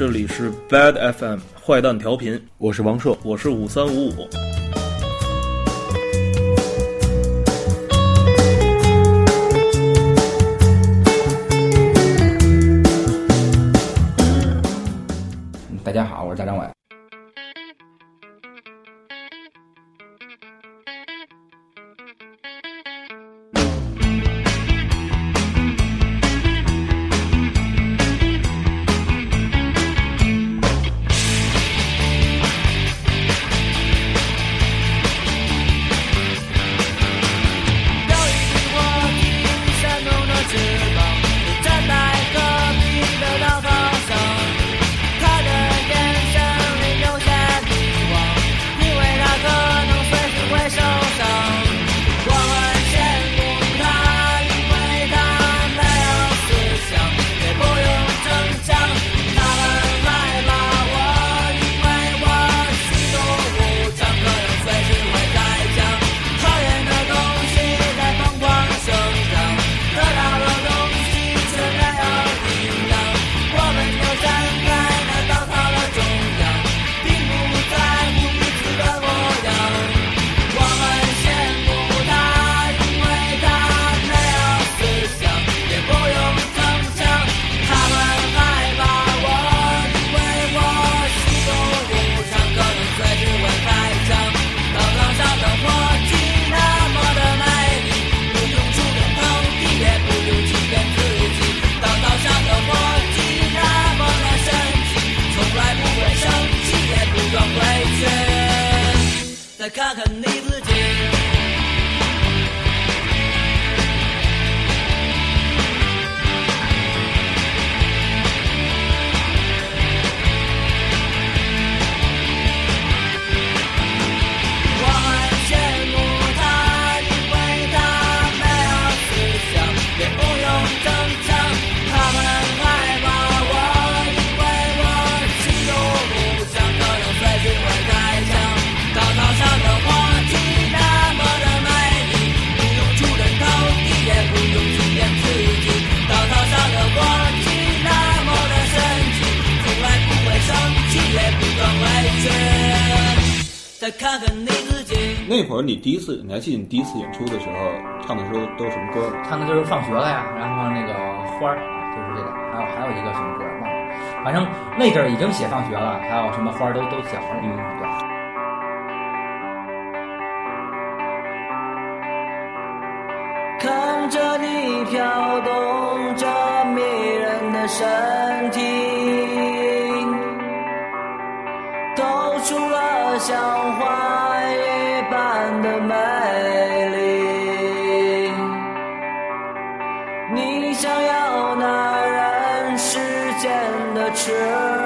这里是 Bad FM 坏蛋调频，我是王硕，我是五三五五。大家好，我是大张伟。那会儿你第一次，你还记得你第一次演出的时候唱的时候都是什么歌？唱的就是放学了呀，然后那个花儿啊，就是这个，还有还有一个什么歌忘了，反正那阵儿已经写放学了，还有什么花儿都都讲了，嗯，对。看着你飘动着迷人的身体，透出了像花的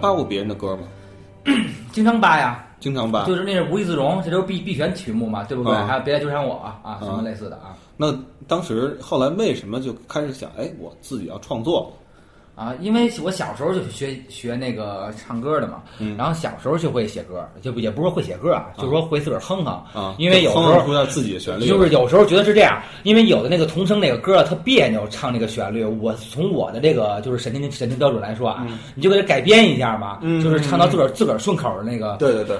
扒过别人的歌吗？经常扒呀，经常扒。就是那是无地自容，这都是必必选曲目嘛，对不对？啊还有别来纠缠我啊，什么啊类似的啊那当时后来为什么就开始想，哎，我自己要创作？啊，因为我小时候就学学那个唱歌的嘛，嗯然后小时候就会写歌，就也不是说会写歌啊，就是说会自个儿哼哼啊，因为有时候出点自己的旋律，就是有时候觉得是这样，因为有的那个童声那个歌啊特别扭，唱那个旋律，我从我的这个就是神经神经标准来说啊，你就给它改编一下嘛，嗯就是唱到自个儿自个儿顺口的那个，对对对，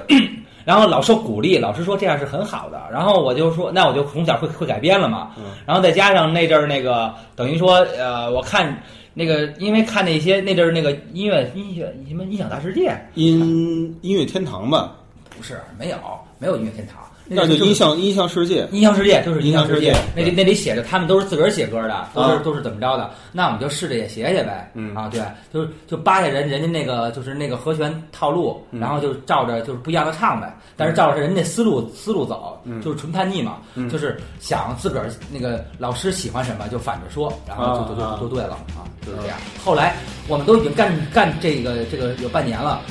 然后老受鼓励，老师说这样是很好的，然后我就说那我就从小会会改编了嘛，嗯然后再加上那阵儿那个等于说呃，我看那个因为看那些那阵儿那个音乐音乐什么音响大世界？音音乐天堂吧，不是没有没有音乐天堂，那就就音像音像世界，音像世界就是音像世界。那里那里写着他们都是自个儿写歌的，都是、啊。都是怎么着的，那我们就试着也写写呗，嗯。啊对，就是就扒下人人家那个就是那个和弦套路，嗯。然后就照着就是不一样的唱呗，但是照着人家思路思路走，嗯就是纯叛逆嘛，就是想自个儿那个老师喜欢什么就反着说，然后就就啊。就就对了啊，就是这样。后来我们都已经干干这个这个有半年了。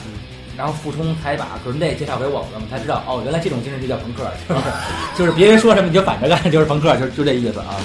然后傅冲才把 Green Day 介绍给我们，我们才知道哦，原来这种精神就叫朋克，就 是就是别人说什么你就反着干，就是朋克，就就这意思啊。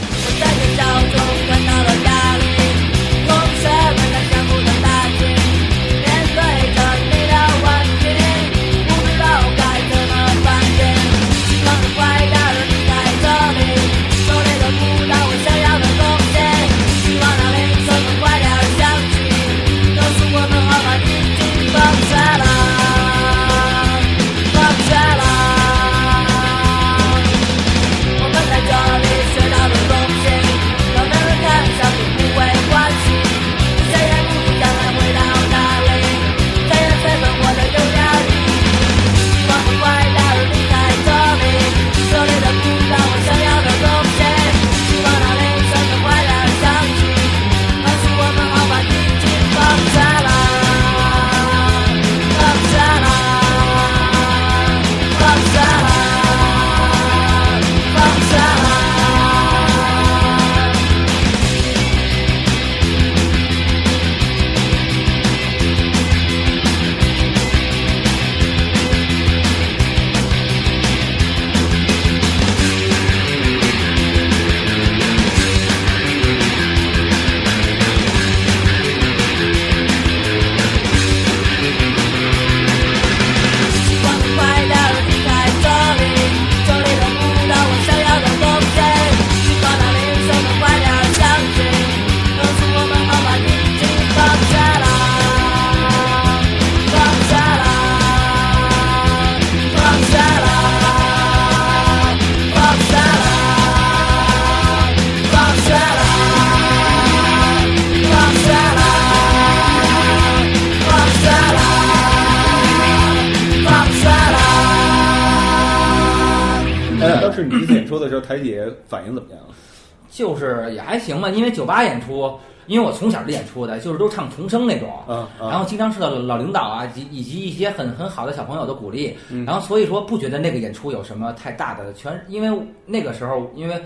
第一次演出的时候，台姐反应怎么样？就是也还行吧，因为酒吧演出，因为我从小就演出的，就是都唱童声那种，啊啊然后经常受到老领导啊及以及一些很很好的小朋友的鼓励，嗯然后所以说不觉得那个演出有什么太大的，全因为那个时候因为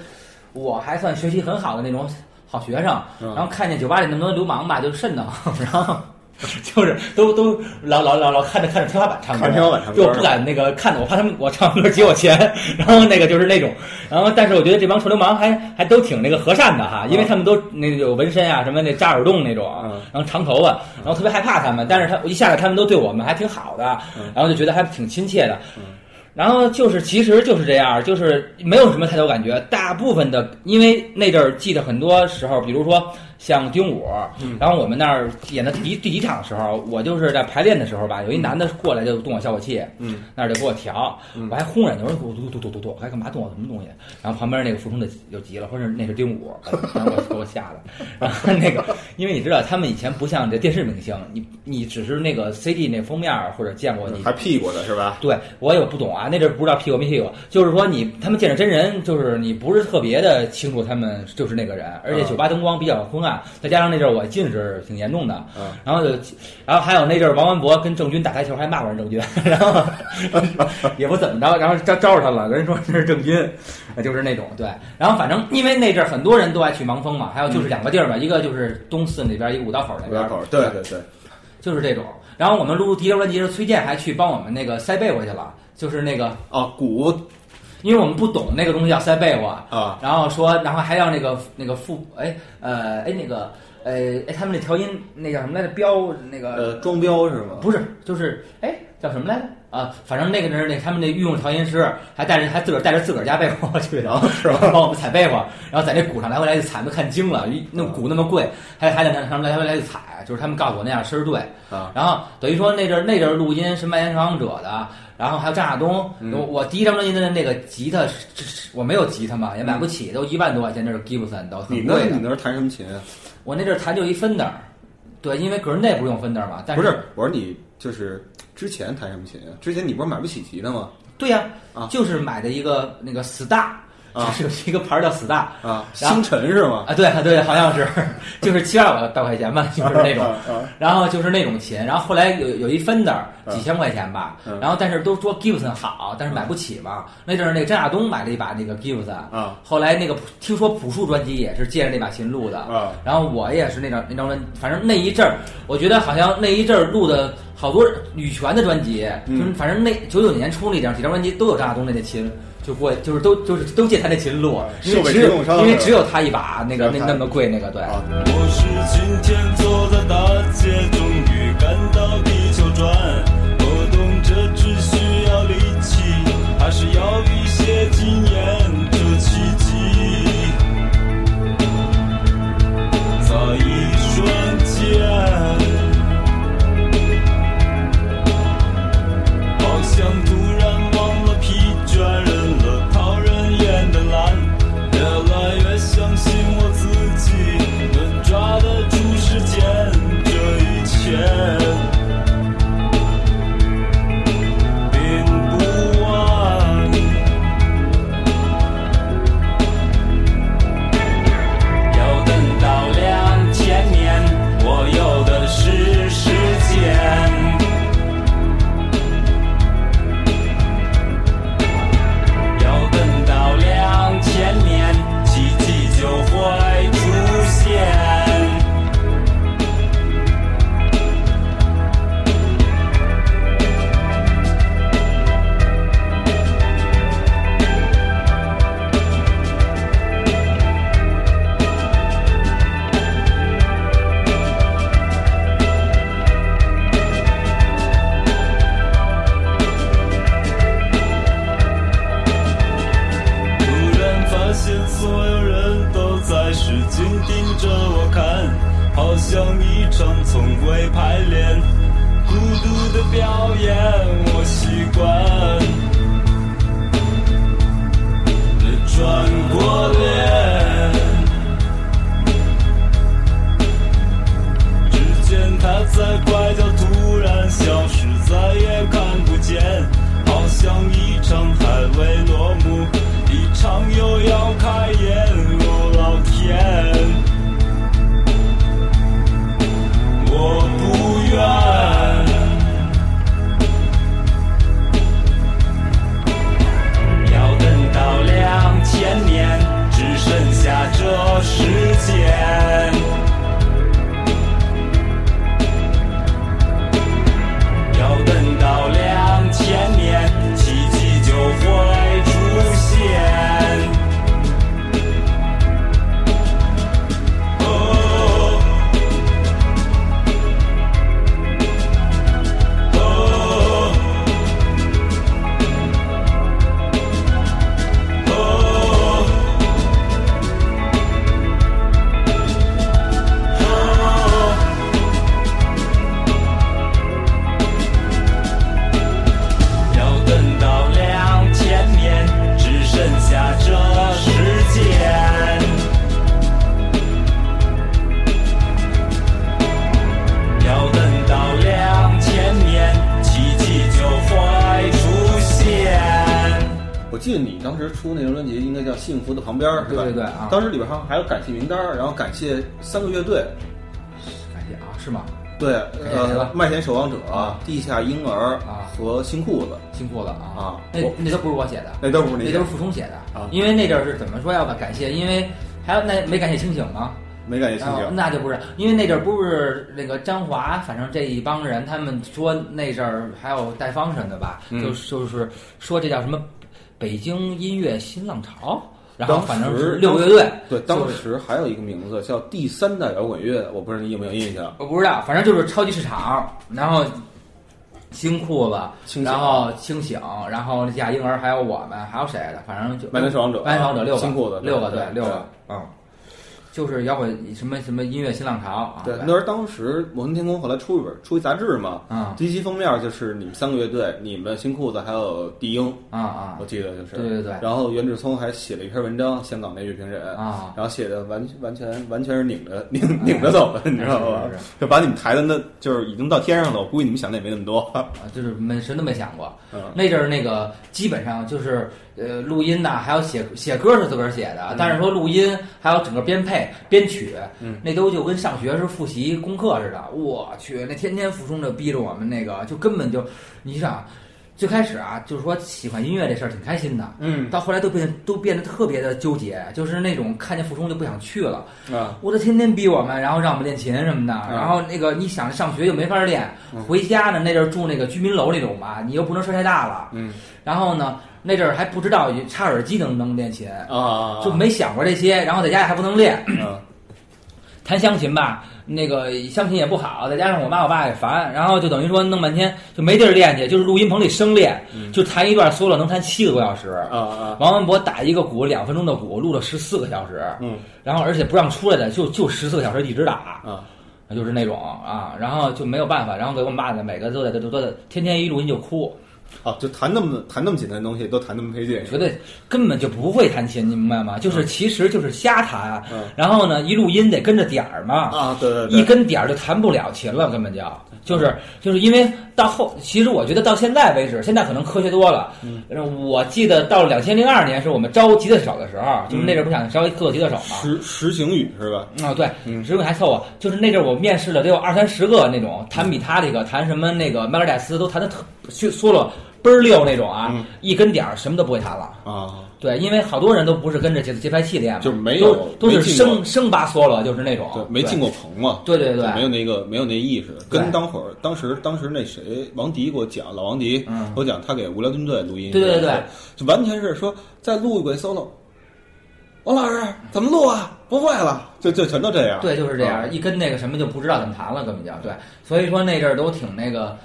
我还算学习很好的那种好学生，嗯然后看见酒吧里那么多流氓吧，就瘆得慌，然后。就是都都老老老老看着看着天花板唱歌，看天花板唱歌就不敢那个看着，我怕他们我唱歌结我钱，然后那个就是那种，然后但是我觉得这帮臭流氓还还都挺那个和善的哈，因为他们都那个有纹身啊，什么那扎耳洞那种，嗯然后长头发，然后特别害怕他们，但是他我一下来他们都对我们还挺好的，然后就觉得还挺亲切的。然后就是，其实就是这样，就是没有什么太多感觉。大部分的，因为那阵儿记得很多时候，比如说像丁武，然后我们那儿演的第一第一场的时候，我就是在排练的时候吧，有一男的过来就动我消火器，嗯，那儿就给我调，我还轰人家，我说我嘟嘟嘟嘟嘟，还干嘛动我什么东西？然后旁边那个傅冲的就急了，说是那是丁武，然后 我给我吓的。然后那个，因为你知道他们以前不像这电视明星，你你只是那个 CD 那封面或者见过你还屁股的是吧？对我也不懂啊，那阵不知道屁股没屁股，就是说你他们见着真人，就是你不是特别的清楚他们就是那个人，而且酒吧灯光比较昏暗，再加上那阵儿我近视挺严重的，嗯。然后就，然后还有那阵儿王文博跟郑钧打台球还骂过人郑钧，然后 也不怎么着，然后招招着他了，人说这是郑钧，就是那种对，然后反正因为那阵儿很多人都爱去盲峰嘛，还有就是两个地儿嘛，一个就是东四那边，一个五道口那边，五道口，对对对，就是这种。然后我们录第一张专辑的时候，崔健还去帮我们那个塞被窝去了，就是那个，哦，鼓因为我们不懂那个东西叫塞被窝，啊然后说，然后还让那个那个副，哎呃哎那个呃哎他们那调音那叫什么来着？标那个呃装标是吗？不是，就是哎叫什么来着？啊，反正那个人那他们那御用调音师还带着还自个儿带着自个儿家被窝去的，是吧？帮我们踩被窝，然后在那鼓上来回来去踩，都看惊了，一那鼓那么贵，还还得让他们来回来去踩，就是他们告诉我那样声儿对。啊然后等于说那阵儿那阵儿录音是麦田守望者的，然后还有张亚东，嗯我我第一张专辑的那个吉他是是是我没有吉他嘛，也买不起，都一万多块钱，那是 Gibson 都你很贵的。那你那是弹什么琴啊？我那阵儿弹就一 Fender，对，因为个人内不是用 Fender 嘛，但不是，我说你就是之前弹什么琴啊？之前你不是买不起吉他吗？对呀、啊就是买的一个那个 Star，啊就是有一个牌儿叫 Star 啊，星辰是吗？啊，对对，好像是，就是七八百百块钱吧，就是那种。然后就是那种琴，然后后来有有一 Fender 几千块钱吧，嗯。然后但是都说 Gibson 好，但是买不起嘛。那阵儿那个张亚东买了一把那个 Gibson，啊后来那个听说朴树专辑也是借着那把琴录的，啊。然后我也是那张那张专，反正那一阵儿，我觉得好像那一阵儿录的好多羽泉的专辑，嗯。就是反正那九九年出那张几张专辑都有张亚东的那琴。就过就是都就是都借他那琴录，因为只有因为只有他一把那个那那么贵那个对，啊。我是今天走在大街，终于感到地球转。见他在拐角突然消失，再也看不见，好像一场还未落幕，一场又要开的旁边》？对对对啊当时里边还还有感谢名单，然后感谢三个乐队，感谢啊，是吗？对，呃麦田守望者啊、地下婴儿啊和新裤子，新裤子啊！啊那那都不是我写的，那都不是那都是傅聪写的啊因为那阵儿是怎么说要感谢？因为还有那没感谢清醒吗？没感觉心然后情。那就不是，因为那阵儿不是那个张华，反正这一帮人，他们说那阵儿还有戴芳什么的吧，嗯就就是说这叫什么北京音乐新浪潮，然后反正是六个乐队，对，当时还有一个名字叫第三代摇滚乐，我不知道你有没有印象？我不知道，反正就是超级市场，然后新裤子，然后清醒，然后亚婴儿还有我们，还有谁的，反正就麦田守望者麦田守望者六个，新裤子六个对对六个，嗯，就是摇滚什么什么音乐新浪潮啊，对，那时候当时摩登天空后来出一本出一杂志嘛，啊第一期封面就是你们三个乐队，你们新裤子还有地鹰，啊啊我记得就是。对对对然后袁志聪还写了一篇文章，香港那乐评人啊然后写的完完全完全是拧着 拧拧着走的，你知道吧是是是？就把你们抬的那就是已经到天上了，我估计你们想的也没那么多。啊，就是没谁都没想过。嗯那阵儿那个基本上就是呃录音呐，还有写写歌是自个儿写的，但是说录音还有整个编配编曲，嗯。那都就跟上学时候复习功课似的。我去，那天天附中就逼着我们那个，就根本就你想。最开始啊，就是说喜欢音乐这事儿挺开心的，嗯。到后来都变都变得特别的纠结，就是那种看见附中就不想去了，啊，我都天天逼我们，然后让我们练琴什么的，然后那个你想上学又没法练，回家呢那阵儿住那个居民楼那种吧，你又不能声太大了，嗯。然后呢那阵儿还不知道插耳机能不能练琴，啊，就没想过这些，然后在家里还不能练，嗯。弹湘琴吧，那个湘琴也不好，再加上我妈我爸也烦，然后就等于说弄半天就没地儿练去，就是录音棚里生练，就弹一段 solo 能弹七个多小时，啊啊，王文博打一个鼓两分钟的鼓，录了十四个小时，嗯。然后而且不让出来的，就就十四个小时一直打，啊，就是那种啊，然后就没有办法，然后给我们爸的每个都在都都得天天一录音就哭，哦，就弹那么弹那么简单的东西，都弹那么费劲，觉得根本就不会弹琴，你明白吗？就是其实就是瞎弹，嗯然后呢一录音得跟着点儿嘛，啊，对对对，一跟点儿就弹不了琴了，根本就就是就是因为到后，其实我觉得到现在为止，现在可能科学多了。嗯，我记得到两千零二年是我们招吉他手的时候，就是那阵不想招一做吉他手嘛。实实行语是吧？啊、对，嗯实际还凑合。就是那阵我面试了得有二三十个那种弹比他这个弹什么那个麦尔戴斯都弹的特去缩了倍儿溜那种啊，嗯。一根点儿什么都不会弹了。啊，对，因为好多人都不是跟着节节拍器练嘛，就没有都都是生生扒缩了，就是那种。对，没进过棚嘛，对对对。没有那个没有那意识。跟当会儿当时当时那谁王迪给我讲，老王迪嗯。给我讲，他给无聊军队录音，对对对，就完全是说再录一轨 solo。王老师怎么录啊？不会了，就就全都这样。对，就是这样，嗯一跟那个什么就不知道怎么弹了，根本就对。所以说那阵儿都挺那个，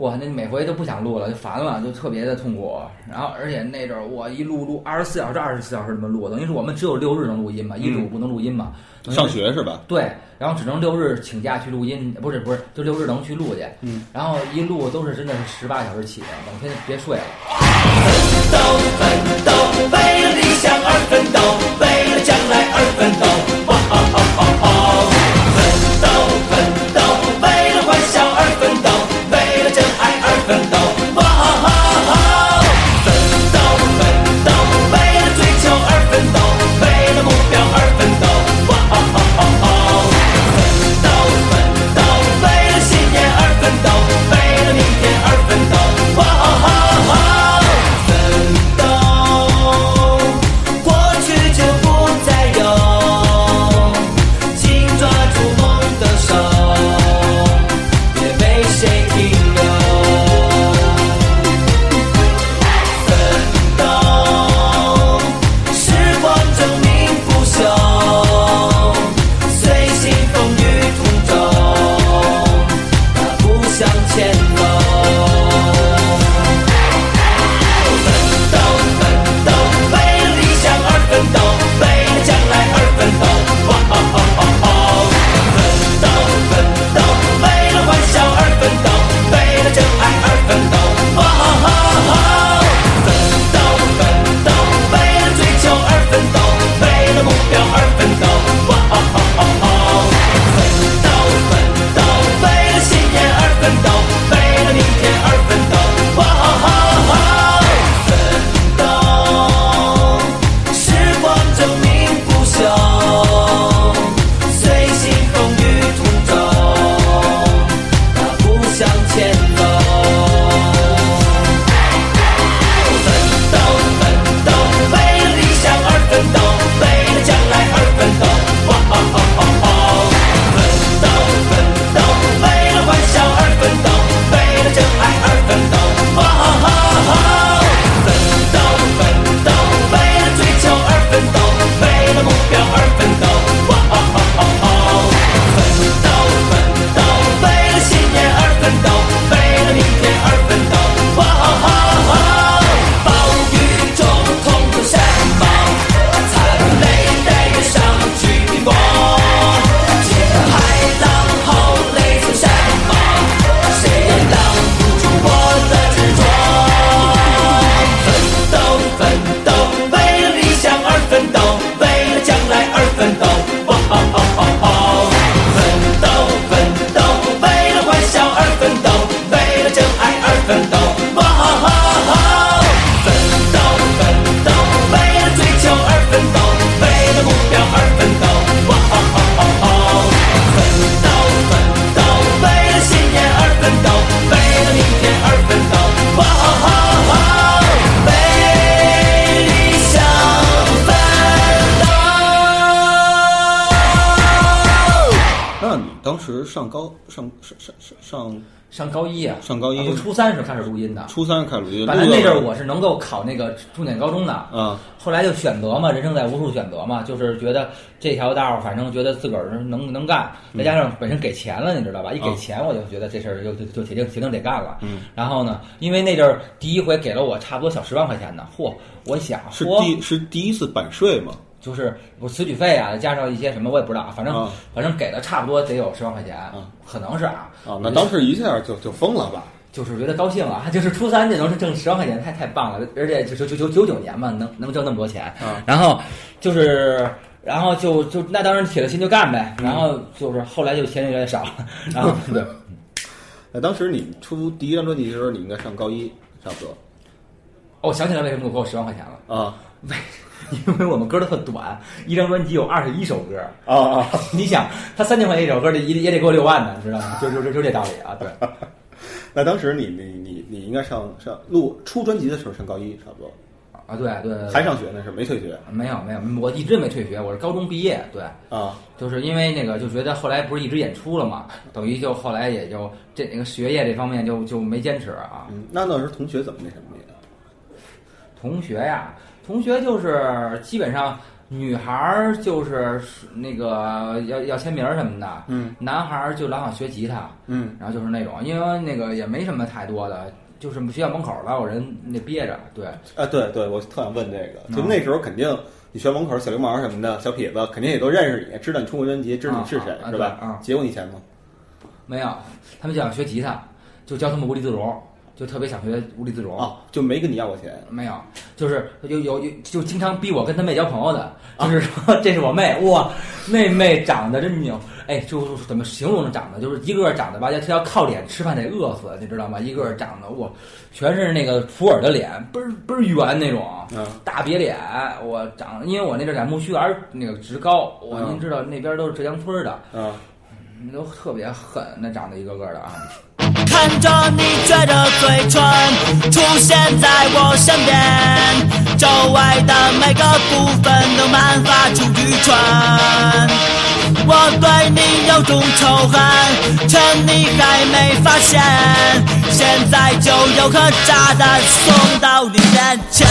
哇，那每回都不想录了，就烦了，就特别的痛苦。然后而且那阵儿我一录录二十四小时、二十四小时这么录，等于是我们只有六日能录音嘛，一至五不能录音嘛。上学是吧？对，然后只能六日请假去录音，不是不是，就六日能去录去。嗯，然后一录都是真的是十八小时起的，整天别睡了。奋斗，奋斗，为了理想而奋斗，为了将来而奋斗。上上上上上高一啊，上高一啊不初三时候开始录音的。初三开始录音，本来那阵儿我是能够考那个重点高中的，啊后来就选择嘛，人生在无数选择嘛，就是觉得这条道儿，反正觉得自个儿能能干，再加上本身给钱了，你知道吧？一给啊钱，我就觉得这事儿就就就铁定铁定得干了。嗯，然后呢，因为那阵儿第一回给了我差不多小十万块钱呢，嚯！我一想，是嚯，第是第一次版税嘛？就是我此举费啊，加上一些什么我也不知道，反正、啊反正给的差不多得有十万块钱，啊可能是啊。啊，那当时一下就就疯了吧？就是觉得高兴啊，就是初三就能挣十万块钱，太太棒了，而且就九九九九九年嘛，能能挣那么多钱，啊然后就是，然后就就那当然铁了心就干呗，然后就是后来就钱越来越少，然后对，那当时你出第一张专辑的时候，你应该上高一，差不多。哦，我想起来为什么我给我十万块钱了，啊因为我们歌都特短，一张专辑有二十一首歌，啊啊！你想他三千块钱一首歌，得也也得给我六万呢，知道吗？就就就就这道理啊，对。那当时你你你你应该上上录出专辑的时候上高一，差不多啊，对对，对还上学呢，是没退学没有没有，我一直没退学，我是高中毕业，对，啊 就是因为那个就觉得后来不是一直演出了嘛，等于就后来也就这那个学业这方面就就没坚持啊。嗯，那那时候同学怎么那什么你的？同学呀，同学就是基本上女孩儿就是那个要要签名儿什么的，嗯。男孩儿就老想学吉他，嗯。然后就是那种，因为那个也没什么太多的，就是学校门口老有人那憋着，对，啊，对对，我特想问这个，就啊那时候肯定你学校门口小流氓什么的小痞子，肯定也都认识你，知道你出过专辑，知道你是谁是吧？对啊。结过你钱吗？没有，他们就想学吉他，就教他们无地自容，就特别想学无地自容。啊，就没跟你要过钱没有，就是有有有，就经常逼我跟他妹交朋友的，就是说 这是我妹，哇，那妹长得真牛，哎，就是怎么形容长得，就是一个个长得吧，要要靠脸吃饭得饿死，你知道吗？一个个长得哇，全是那个普洱的脸，倍儿倍儿圆那种，啊大瘪脸，我长，因为我那阵儿在木须园那个职高，我嗯您知道那边都是浙江村的，啊都特别狠，那长得一个个的啊。看着你撅着嘴唇出现在我身边，周围的每个部分都慢发出愚蠢。我对你有种仇恨，趁你还没发现，现在就有颗炸弹送到你面前。